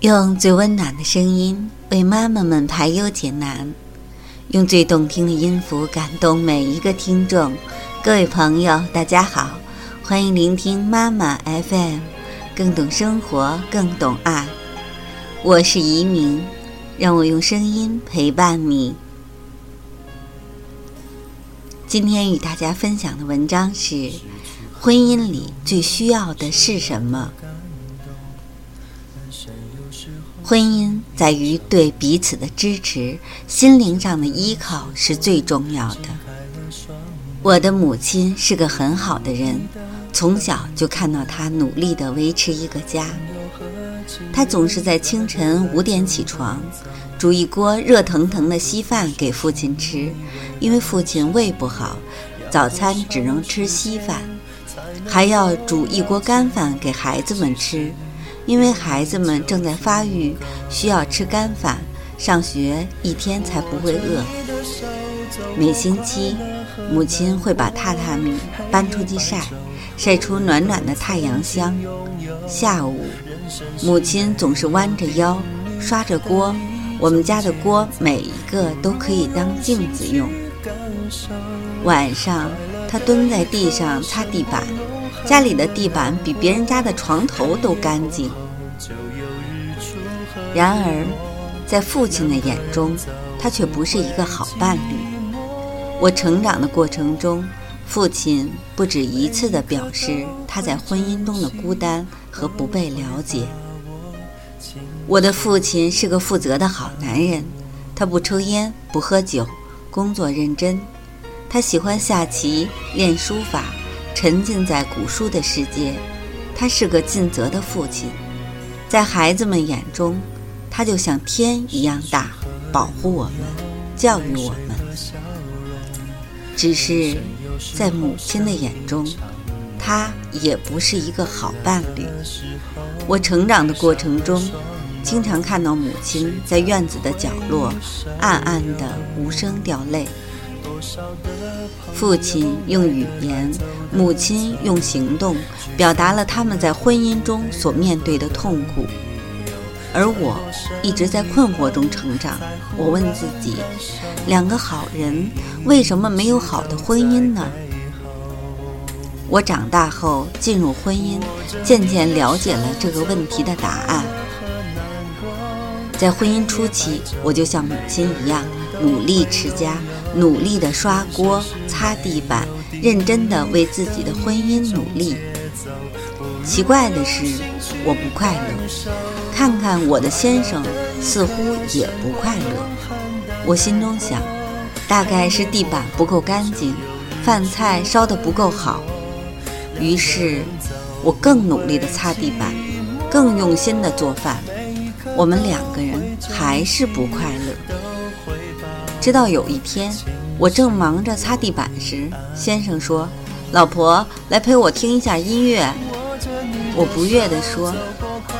用最温暖的声音为妈妈们排忧解难，用最动听的音符感动每一个听众。各位朋友，大家好，欢迎聆听妈妈 FM，更懂生活，更懂爱。我是移民，让我用声音陪伴你。今天与大家分享的文章是：婚姻里最需要的是什么？婚姻在于对彼此的支持，心灵上的依靠是最重要的。我的母亲是个很好的人，从小就看到她努力地维持一个家。她总是在清晨五点起床，煮一锅热腾腾的稀饭给父亲吃，因为父亲胃不好，早餐只能吃稀饭，还要煮一锅干饭给孩子们吃。因为孩子们正在发育，需要吃干饭，上学一天才不会饿。每星期，母亲会把榻榻米搬出去晒，晒出暖暖的太阳香。下午，母亲总是弯着腰，刷着锅。我们家的锅每一个都可以当镜子用。晚上，她蹲在地上擦地板。家里的地板比别人家的床头都干净。然而，在父亲的眼中，他却不是一个好伴侣。我成长的过程中，父亲不止一次地表示他在婚姻中的孤单和不被了解。我的父亲是个负责的好男人，他不抽烟，不喝酒，工作认真。他喜欢下棋，练书法。沉浸在古书的世界，他是个尽责的父亲，在孩子们眼中，他就像天一样大，保护我们，教育我们。只是在母亲的眼中，他也不是一个好伴侣。我成长的过程中，经常看到母亲在院子的角落，暗暗的无声掉泪。父亲用语言，母亲用行动，表达了他们在婚姻中所面对的痛苦。而我一直在困惑中成长。我问自己：两个好人为什么没有好的婚姻呢？我长大后进入婚姻，渐渐了解了这个问题的答案。在婚姻初期，我就像母亲一样努力持家。努力地刷锅、擦地板，认真地为自己的婚姻努力。奇怪的是，我不快乐。看看我的先生，似乎也不快乐。我心中想，大概是地板不够干净，饭菜烧得不够好。于是，我更努力地擦地板，更用心地做饭。我们两个人还是不快乐。直到有一天，我正忙着擦地板时，先生说：“老婆，来陪我听一下音乐。”我不悦地说：“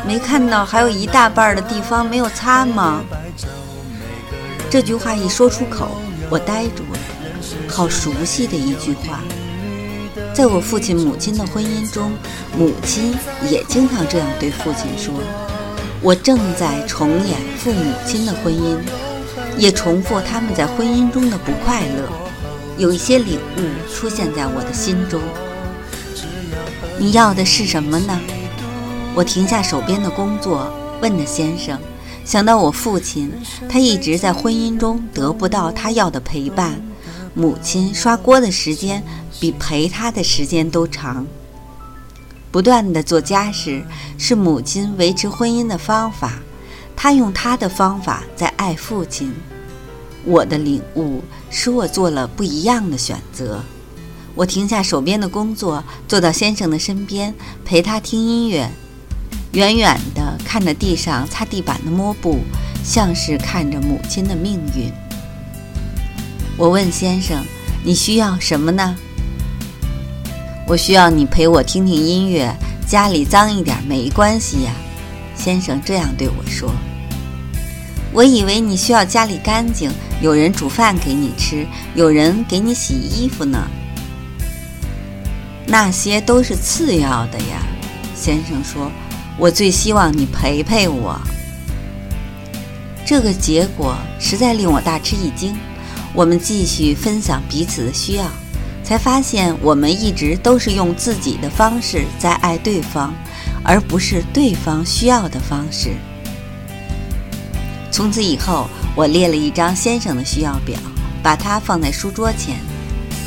没看到还有一大半的地方没有擦吗？”这句话一说出口，我呆住了。好熟悉的一句话，在我父亲母亲的婚姻中，母亲也经常这样对父亲说：“我正在重演父母亲的婚姻。”也重复他们在婚姻中的不快乐，有一些领悟出现在我的心中。你要的是什么呢？我停下手边的工作，问着先生。想到我父亲，他一直在婚姻中得不到他要的陪伴，母亲刷锅的时间比陪他的时间都长。不断的做家事是母亲维持婚姻的方法。他用他的方法在爱父亲，我的领悟使我做了不一样的选择。我停下手边的工作，坐到先生的身边，陪他听音乐，远远地看着地上擦地板的抹布，像是看着母亲的命运。我问先生：“你需要什么呢？”我需要你陪我听听音乐，家里脏一点没关系呀。先生这样对我说。我以为你需要家里干净，有人煮饭给你吃，有人给你洗衣服呢。那些都是次要的呀，先生说。我最希望你陪陪我，这个结果实在令我大吃一惊。我们继续分享彼此的需要，才发现我们一直都是用自己的方式在爱对方，而不是对方需要的方式。从此以后，我列了一张先生的需要表，把它放在书桌前；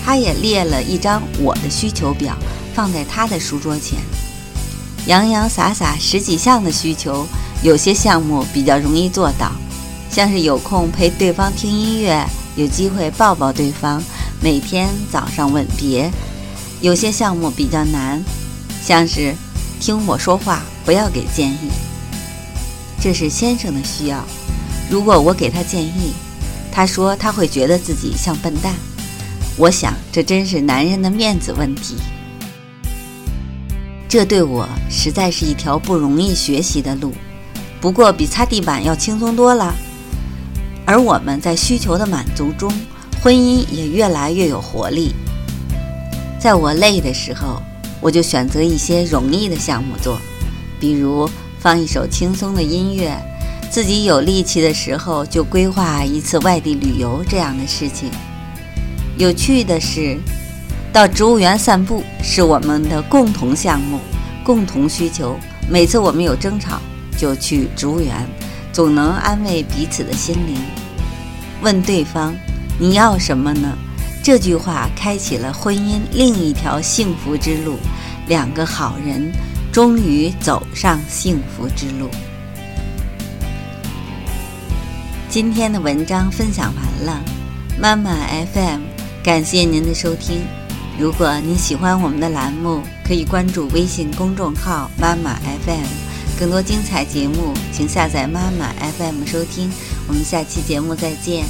他也列了一张我的需求表，放在他的书桌前。洋洋洒洒十几项的需求，有些项目比较容易做到，像是有空陪对方听音乐。有机会抱抱对方，每天早上吻别。有些项目比较难，像是听我说话，不要给建议。这是先生的需要。如果我给他建议，他说他会觉得自己像笨蛋。我想这真是男人的面子问题。这对我实在是一条不容易学习的路，不过比擦地板要轻松多了。而我们在需求的满足中，婚姻也越来越有活力。在我累的时候，我就选择一些容易的项目做，比如放一首轻松的音乐；自己有力气的时候，就规划一次外地旅游这样的事情。有趣的是，到植物园散步是我们的共同项目、共同需求。每次我们有争吵，就去植物园。总能安慰彼此的心灵。问对方：“你要什么呢？”这句话开启了婚姻另一条幸福之路。两个好人终于走上幸福之路。今天的文章分享完了，妈妈 FM，感谢您的收听。如果您喜欢我们的栏目，可以关注微信公众号“妈妈 FM”。更多精彩节目，请下载妈妈 FM 收听。我们下期节目再见。